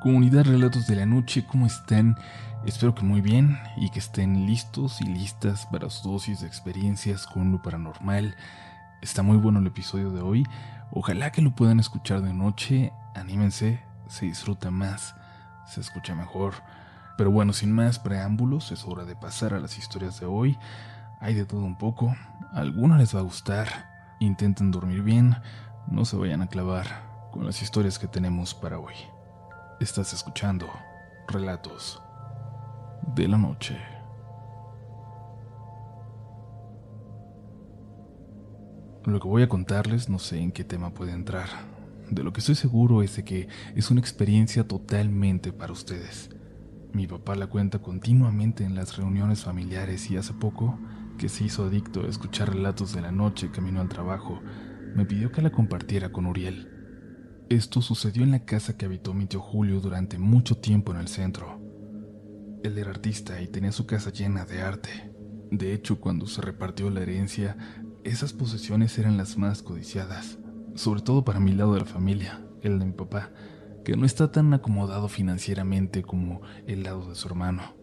Comunidad Relatos de la Noche, ¿cómo están? Espero que muy bien y que estén listos y listas para su dosis de experiencias con lo paranormal. Está muy bueno el episodio de hoy. Ojalá que lo puedan escuchar de noche. Anímense, se disfruta más, se escucha mejor. Pero bueno, sin más preámbulos, es hora de pasar a las historias de hoy. Hay de todo un poco. A algunos les va a gustar. Intenten dormir bien. No se vayan a clavar con las historias que tenemos para hoy. Estás escuchando Relatos de la Noche. Lo que voy a contarles no sé en qué tema puede entrar. De lo que estoy seguro es de que es una experiencia totalmente para ustedes. Mi papá la cuenta continuamente en las reuniones familiares y hace poco, que se hizo adicto a escuchar relatos de la noche camino al trabajo, me pidió que la compartiera con Uriel esto sucedió en la casa que habitó mi tío Julio durante mucho tiempo en el centro. Él era artista y tenía su casa llena de arte. De hecho, cuando se repartió la herencia, esas posesiones eran las más codiciadas, sobre todo para mi lado de la familia, el de mi papá, que no está tan acomodado financieramente como el lado de su hermano.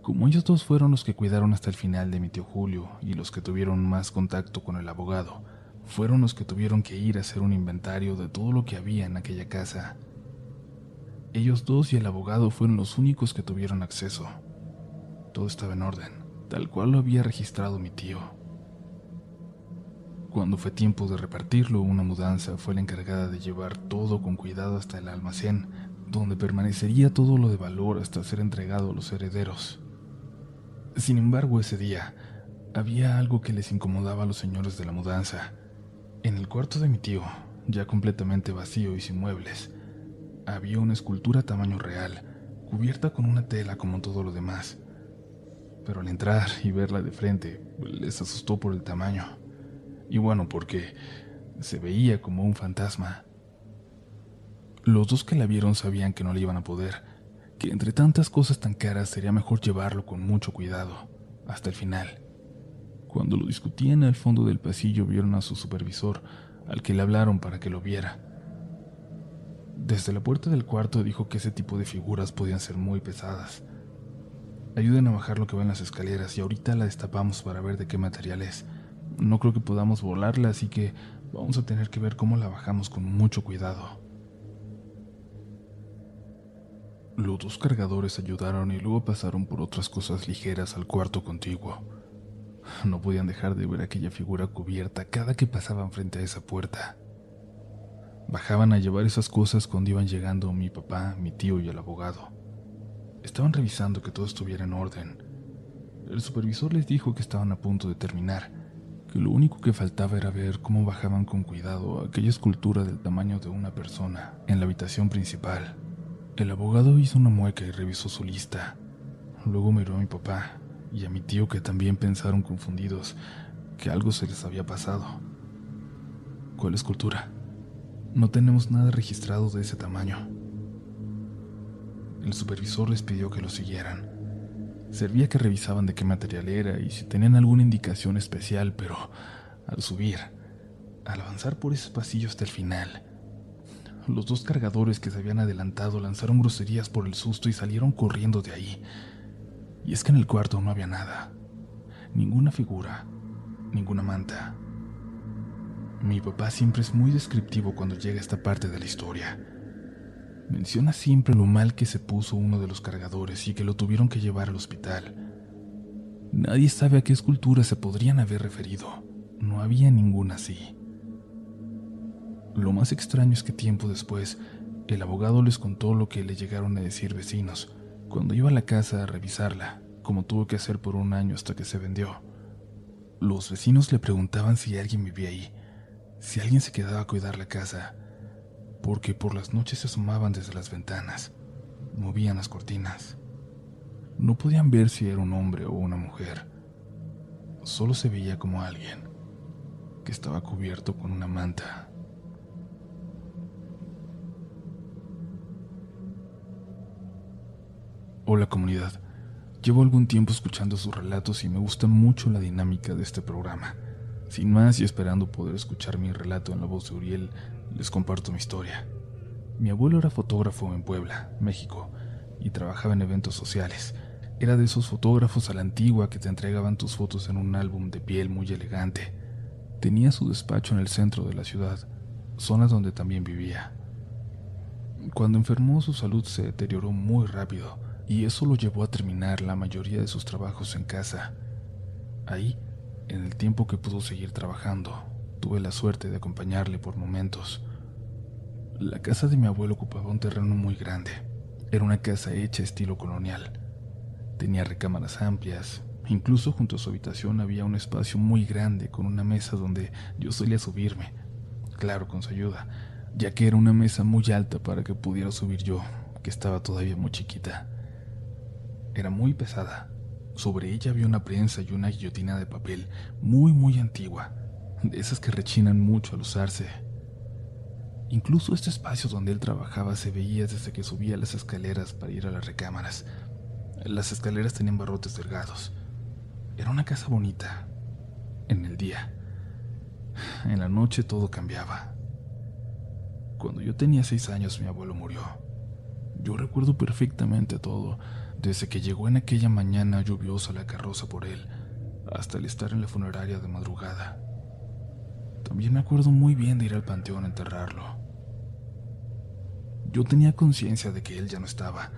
Como ellos dos fueron los que cuidaron hasta el final de mi tío Julio y los que tuvieron más contacto con el abogado, fueron los que tuvieron que ir a hacer un inventario de todo lo que había en aquella casa. Ellos dos y el abogado fueron los únicos que tuvieron acceso. Todo estaba en orden, tal cual lo había registrado mi tío. Cuando fue tiempo de repartirlo, una mudanza fue la encargada de llevar todo con cuidado hasta el almacén, donde permanecería todo lo de valor hasta ser entregado a los herederos. Sin embargo, ese día había algo que les incomodaba a los señores de la mudanza. En el cuarto de mi tío, ya completamente vacío y sin muebles, había una escultura tamaño real, cubierta con una tela como todo lo demás. Pero al entrar y verla de frente, les asustó por el tamaño. Y bueno, porque se veía como un fantasma. Los dos que la vieron sabían que no le iban a poder, que entre tantas cosas tan caras sería mejor llevarlo con mucho cuidado, hasta el final. Cuando lo discutían al fondo del pasillo vieron a su supervisor, al que le hablaron para que lo viera. Desde la puerta del cuarto dijo que ese tipo de figuras podían ser muy pesadas. Ayuden a bajar lo que va en las escaleras y ahorita la destapamos para ver de qué material es. No creo que podamos volarla, así que vamos a tener que ver cómo la bajamos con mucho cuidado. Los dos cargadores ayudaron y luego pasaron por otras cosas ligeras al cuarto contiguo. No podían dejar de ver aquella figura cubierta cada que pasaban frente a esa puerta. Bajaban a llevar esas cosas cuando iban llegando mi papá, mi tío y el abogado. Estaban revisando que todo estuviera en orden. El supervisor les dijo que estaban a punto de terminar, que lo único que faltaba era ver cómo bajaban con cuidado aquella escultura del tamaño de una persona en la habitación principal. El abogado hizo una mueca y revisó su lista. Luego miró a mi papá y a mi tío que también pensaron confundidos que algo se les había pasado. ¿Cuál escultura? No tenemos nada registrado de ese tamaño. El supervisor les pidió que lo siguieran. Servía que revisaban de qué material era y si tenían alguna indicación especial, pero al subir, al avanzar por ese pasillo hasta el final, los dos cargadores que se habían adelantado lanzaron groserías por el susto y salieron corriendo de ahí. Y es que en el cuarto no había nada, ninguna figura, ninguna manta. Mi papá siempre es muy descriptivo cuando llega a esta parte de la historia. Menciona siempre lo mal que se puso uno de los cargadores y que lo tuvieron que llevar al hospital. Nadie sabe a qué escultura se podrían haber referido. No había ninguna así. Lo más extraño es que tiempo después, el abogado les contó lo que le llegaron a decir vecinos, cuando iba a la casa a revisarla, como tuvo que hacer por un año hasta que se vendió. Los vecinos le preguntaban si alguien vivía ahí, si alguien se quedaba a cuidar la casa, porque por las noches se asomaban desde las ventanas, movían las cortinas. No podían ver si era un hombre o una mujer, solo se veía como alguien que estaba cubierto con una manta. Hola comunidad, llevo algún tiempo escuchando sus relatos y me gusta mucho la dinámica de este programa. Sin más y esperando poder escuchar mi relato en la voz de Uriel, les comparto mi historia. Mi abuelo era fotógrafo en Puebla, México, y trabajaba en eventos sociales. Era de esos fotógrafos a la antigua que te entregaban tus fotos en un álbum de piel muy elegante. Tenía su despacho en el centro de la ciudad, zona donde también vivía. Cuando enfermó su salud se deterioró muy rápido y eso lo llevó a terminar la mayoría de sus trabajos en casa. Ahí, en el tiempo que pudo seguir trabajando, tuve la suerte de acompañarle por momentos. La casa de mi abuelo ocupaba un terreno muy grande. Era una casa hecha estilo colonial. Tenía recámaras amplias. Incluso junto a su habitación había un espacio muy grande con una mesa donde yo solía subirme. Claro, con su ayuda, ya que era una mesa muy alta para que pudiera subir yo, que estaba todavía muy chiquita. Era muy pesada. Sobre ella había una prensa y una guillotina de papel muy, muy antigua, de esas que rechinan mucho al usarse. Incluso este espacio donde él trabajaba se veía desde que subía las escaleras para ir a las recámaras. Las escaleras tenían barrotes delgados. Era una casa bonita. En el día. En la noche todo cambiaba. Cuando yo tenía seis años mi abuelo murió. Yo recuerdo perfectamente todo, desde que llegó en aquella mañana lluviosa la carroza por él, hasta el estar en la funeraria de madrugada. También me acuerdo muy bien de ir al panteón a enterrarlo. Yo tenía conciencia de que él ya no estaba.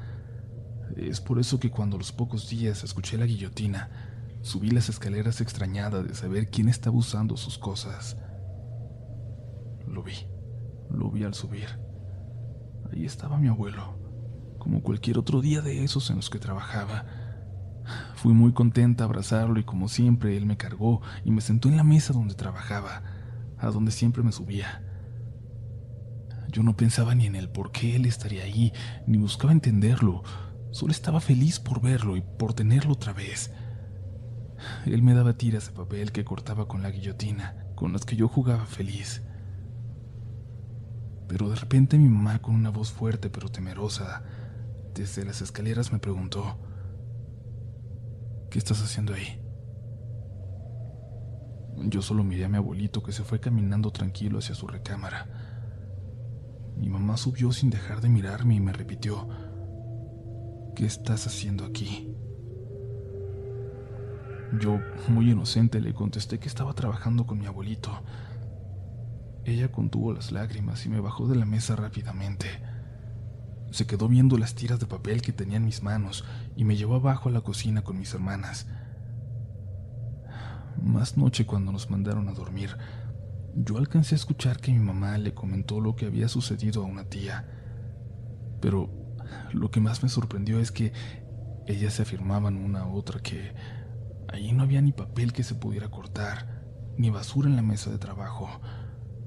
Es por eso que cuando a los pocos días escuché la guillotina, subí las escaleras extrañada de saber quién estaba usando sus cosas. Lo vi, lo vi al subir. Ahí estaba mi abuelo, como cualquier otro día de esos en los que trabajaba. Fui muy contenta a abrazarlo y como siempre él me cargó y me sentó en la mesa donde trabajaba, a donde siempre me subía. Yo no pensaba ni en el por qué él estaría ahí, ni buscaba entenderlo. Solo estaba feliz por verlo y por tenerlo otra vez. Él me daba tiras de papel que cortaba con la guillotina, con las que yo jugaba feliz. Pero de repente mi mamá, con una voz fuerte pero temerosa, desde las escaleras me preguntó, ¿qué estás haciendo ahí? Yo solo miré a mi abuelito que se fue caminando tranquilo hacia su recámara. Mi mamá subió sin dejar de mirarme y me repitió, ¿qué estás haciendo aquí? Yo, muy inocente, le contesté que estaba trabajando con mi abuelito. Ella contuvo las lágrimas y me bajó de la mesa rápidamente. Se quedó viendo las tiras de papel que tenía en mis manos y me llevó abajo a la cocina con mis hermanas. Más noche cuando nos mandaron a dormir, yo alcancé a escuchar que mi mamá le comentó lo que había sucedido a una tía. Pero lo que más me sorprendió es que ellas se afirmaban una a otra que allí no había ni papel que se pudiera cortar, ni basura en la mesa de trabajo.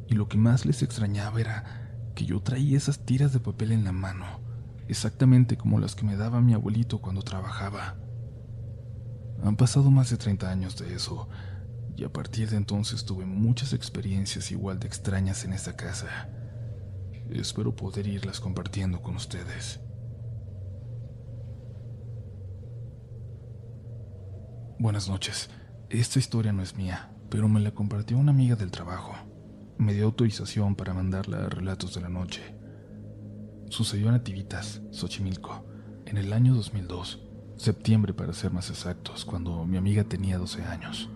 Y lo que más les extrañaba era que yo traía esas tiras de papel en la mano, exactamente como las que me daba mi abuelito cuando trabajaba. Han pasado más de 30 años de eso, y a partir de entonces tuve muchas experiencias igual de extrañas en esta casa. Espero poder irlas compartiendo con ustedes. Buenas noches. Esta historia no es mía, pero me la compartió una amiga del trabajo. Me dio autorización para mandarla a Relatos de la Noche. Sucedió en Nativitas, Xochimilco, en el año 2002, septiembre para ser más exactos, cuando mi amiga tenía 12 años.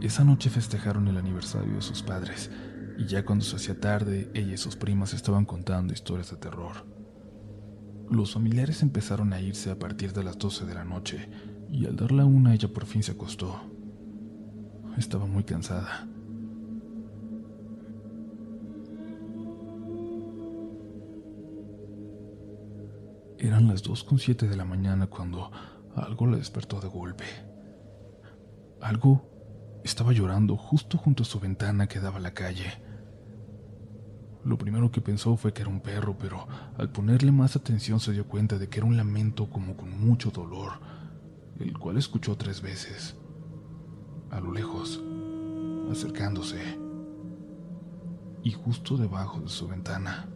Esa noche festejaron el aniversario de sus padres, y ya cuando se hacía tarde, ella y sus primas estaban contando historias de terror. Los familiares empezaron a irse a partir de las 12 de la noche, y al dar la una ella por fin se acostó. Estaba muy cansada. Eran las dos con siete de la mañana cuando algo la despertó de golpe. Algo estaba llorando justo junto a su ventana que daba a la calle. Lo primero que pensó fue que era un perro, pero al ponerle más atención se dio cuenta de que era un lamento como con mucho dolor, el cual escuchó tres veces, a lo lejos, acercándose, y justo debajo de su ventana.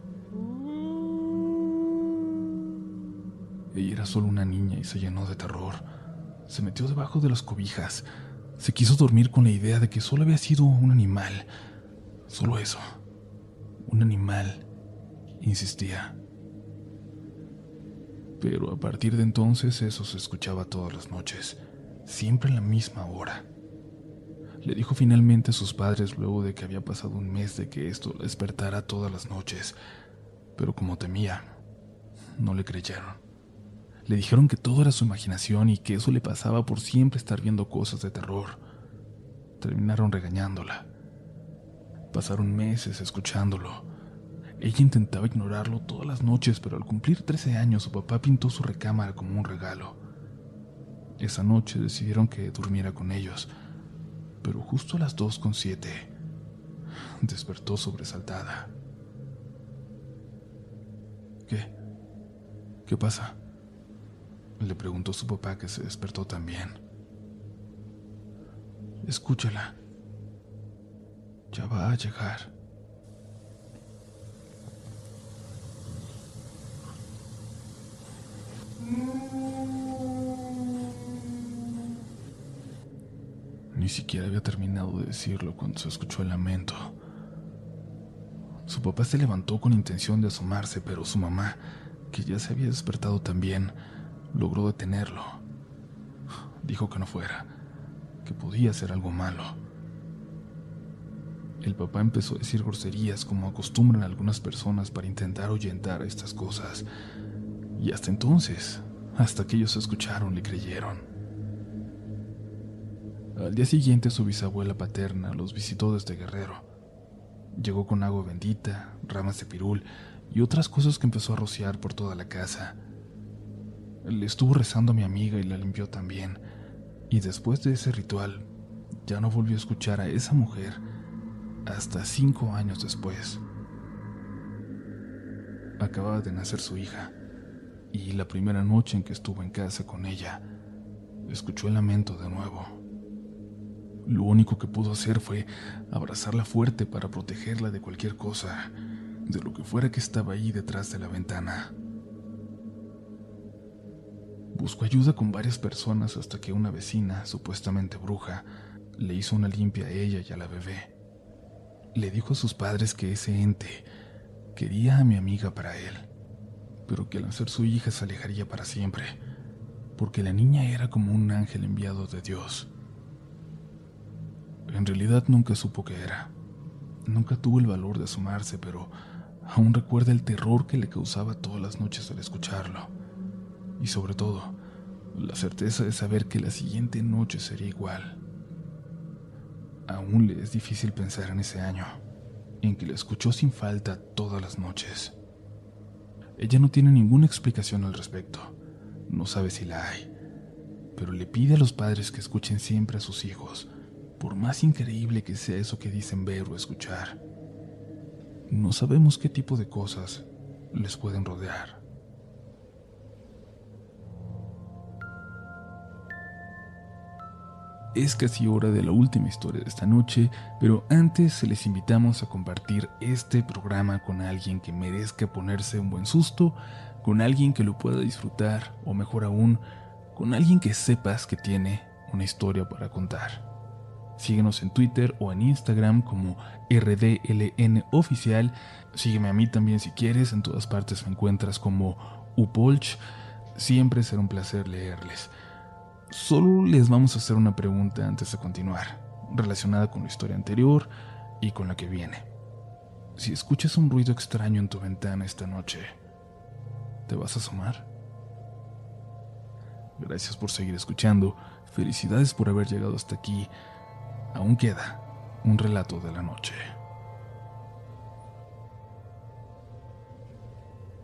Ella era solo una niña y se llenó de terror. Se metió debajo de las cobijas, se quiso dormir con la idea de que solo había sido un animal. Solo eso. Un animal insistía. Pero a partir de entonces eso se escuchaba todas las noches, siempre a la misma hora. Le dijo finalmente a sus padres luego de que había pasado un mes de que esto despertara todas las noches, pero como temía, no le creyeron. Le dijeron que todo era su imaginación y que eso le pasaba por siempre estar viendo cosas de terror. Terminaron regañándola. Pasaron meses escuchándolo. Ella intentaba ignorarlo todas las noches, pero al cumplir 13 años su papá pintó su recámara como un regalo. Esa noche decidieron que durmiera con ellos, pero justo a las 2.7 despertó sobresaltada. ¿Qué? ¿Qué pasa? Le preguntó su papá que se despertó también. Escúchala. Ya va a llegar. Ni siquiera había terminado de decirlo cuando se escuchó el lamento. Su papá se levantó con intención de asomarse, pero su mamá, que ya se había despertado también, logró detenerlo. Dijo que no fuera, que podía ser algo malo. El papá empezó a decir groserías como acostumbran algunas personas para intentar ahuyentar estas cosas. Y hasta entonces, hasta que ellos escucharon, le creyeron. Al día siguiente su bisabuela paterna los visitó desde Guerrero. Llegó con agua bendita, ramas de pirul y otras cosas que empezó a rociar por toda la casa. Le estuvo rezando a mi amiga y la limpió también. Y después de ese ritual, ya no volvió a escuchar a esa mujer hasta cinco años después. Acababa de nacer su hija, y la primera noche en que estuvo en casa con ella, escuchó el lamento de nuevo. Lo único que pudo hacer fue abrazarla fuerte para protegerla de cualquier cosa, de lo que fuera que estaba ahí detrás de la ventana. Buscó ayuda con varias personas hasta que una vecina, supuestamente bruja, le hizo una limpia a ella y a la bebé. Le dijo a sus padres que ese ente quería a mi amiga para él, pero que al ser su hija se alejaría para siempre, porque la niña era como un ángel enviado de Dios. En realidad nunca supo qué era. Nunca tuvo el valor de asomarse, pero aún recuerda el terror que le causaba todas las noches al escucharlo. Y sobre todo, la certeza de saber que la siguiente noche sería igual. Aún le es difícil pensar en ese año, en que la escuchó sin falta todas las noches. Ella no tiene ninguna explicación al respecto, no sabe si la hay, pero le pide a los padres que escuchen siempre a sus hijos, por más increíble que sea eso que dicen ver o escuchar. No sabemos qué tipo de cosas les pueden rodear. Es casi hora de la última historia de esta noche, pero antes les invitamos a compartir este programa con alguien que merezca ponerse un buen susto, con alguien que lo pueda disfrutar o mejor aún, con alguien que sepas que tiene una historia para contar. Síguenos en Twitter o en Instagram como RDLN Oficial. Sígueme a mí también si quieres. En todas partes me encuentras como Upolch. Siempre será un placer leerles. Solo les vamos a hacer una pregunta antes de continuar, relacionada con la historia anterior y con la que viene. Si escuchas un ruido extraño en tu ventana esta noche, ¿te vas a asomar? Gracias por seguir escuchando. Felicidades por haber llegado hasta aquí aún queda un relato de la noche.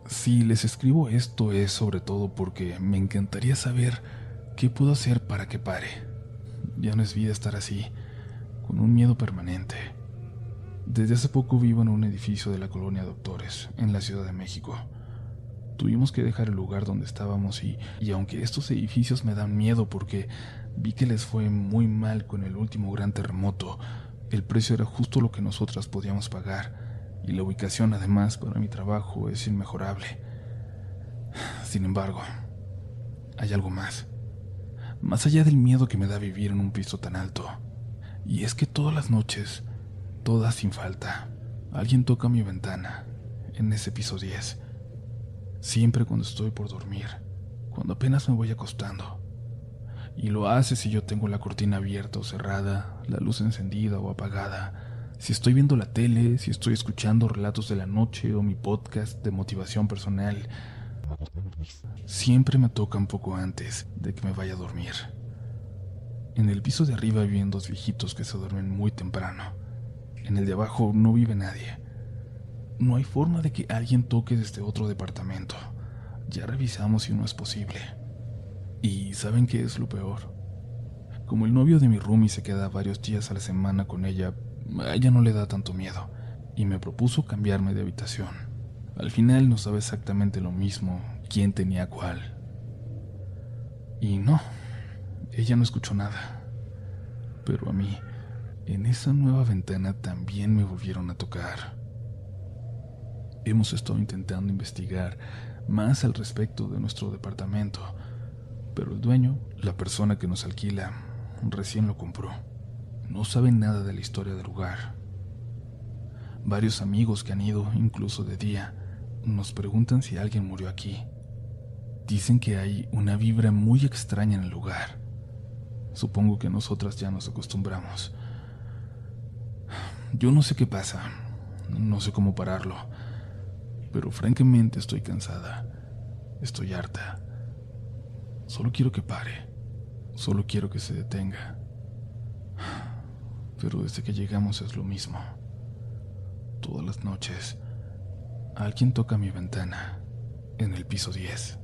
Si les escribo esto es sobre todo porque me encantaría saber qué puedo hacer para que pare. Ya no es vida estar así, con un miedo permanente. Desde hace poco vivo en un edificio de la colonia Doctores, en la Ciudad de México. Tuvimos que dejar el lugar donde estábamos y, y aunque estos edificios me dan miedo porque Vi que les fue muy mal con el último gran terremoto. El precio era justo lo que nosotras podíamos pagar y la ubicación además para mi trabajo es inmejorable. Sin embargo, hay algo más. Más allá del miedo que me da vivir en un piso tan alto. Y es que todas las noches, todas sin falta, alguien toca mi ventana en ese piso 10. Siempre cuando estoy por dormir, cuando apenas me voy acostando. Y lo hace si yo tengo la cortina abierta o cerrada, la luz encendida o apagada, si estoy viendo la tele, si estoy escuchando relatos de la noche o mi podcast de motivación personal. Siempre me toca un poco antes de que me vaya a dormir. En el piso de arriba viven dos viejitos que se duermen muy temprano. En el de abajo no vive nadie. No hay forma de que alguien toque desde otro departamento. Ya revisamos si no es posible. Y ¿saben qué es lo peor? Como el novio de mi roomie se queda varios días a la semana con ella, a ella no le da tanto miedo y me propuso cambiarme de habitación. Al final no sabe exactamente lo mismo quién tenía cuál. Y no, ella no escuchó nada. Pero a mí, en esa nueva ventana también me volvieron a tocar. Hemos estado intentando investigar más al respecto de nuestro departamento, pero el dueño, la persona que nos alquila, recién lo compró. No sabe nada de la historia del lugar. Varios amigos que han ido, incluso de día, nos preguntan si alguien murió aquí. Dicen que hay una vibra muy extraña en el lugar. Supongo que nosotras ya nos acostumbramos. Yo no sé qué pasa, no sé cómo pararlo, pero francamente estoy cansada, estoy harta. Solo quiero que pare, solo quiero que se detenga. Pero desde que llegamos es lo mismo. Todas las noches, alguien toca mi ventana en el piso 10.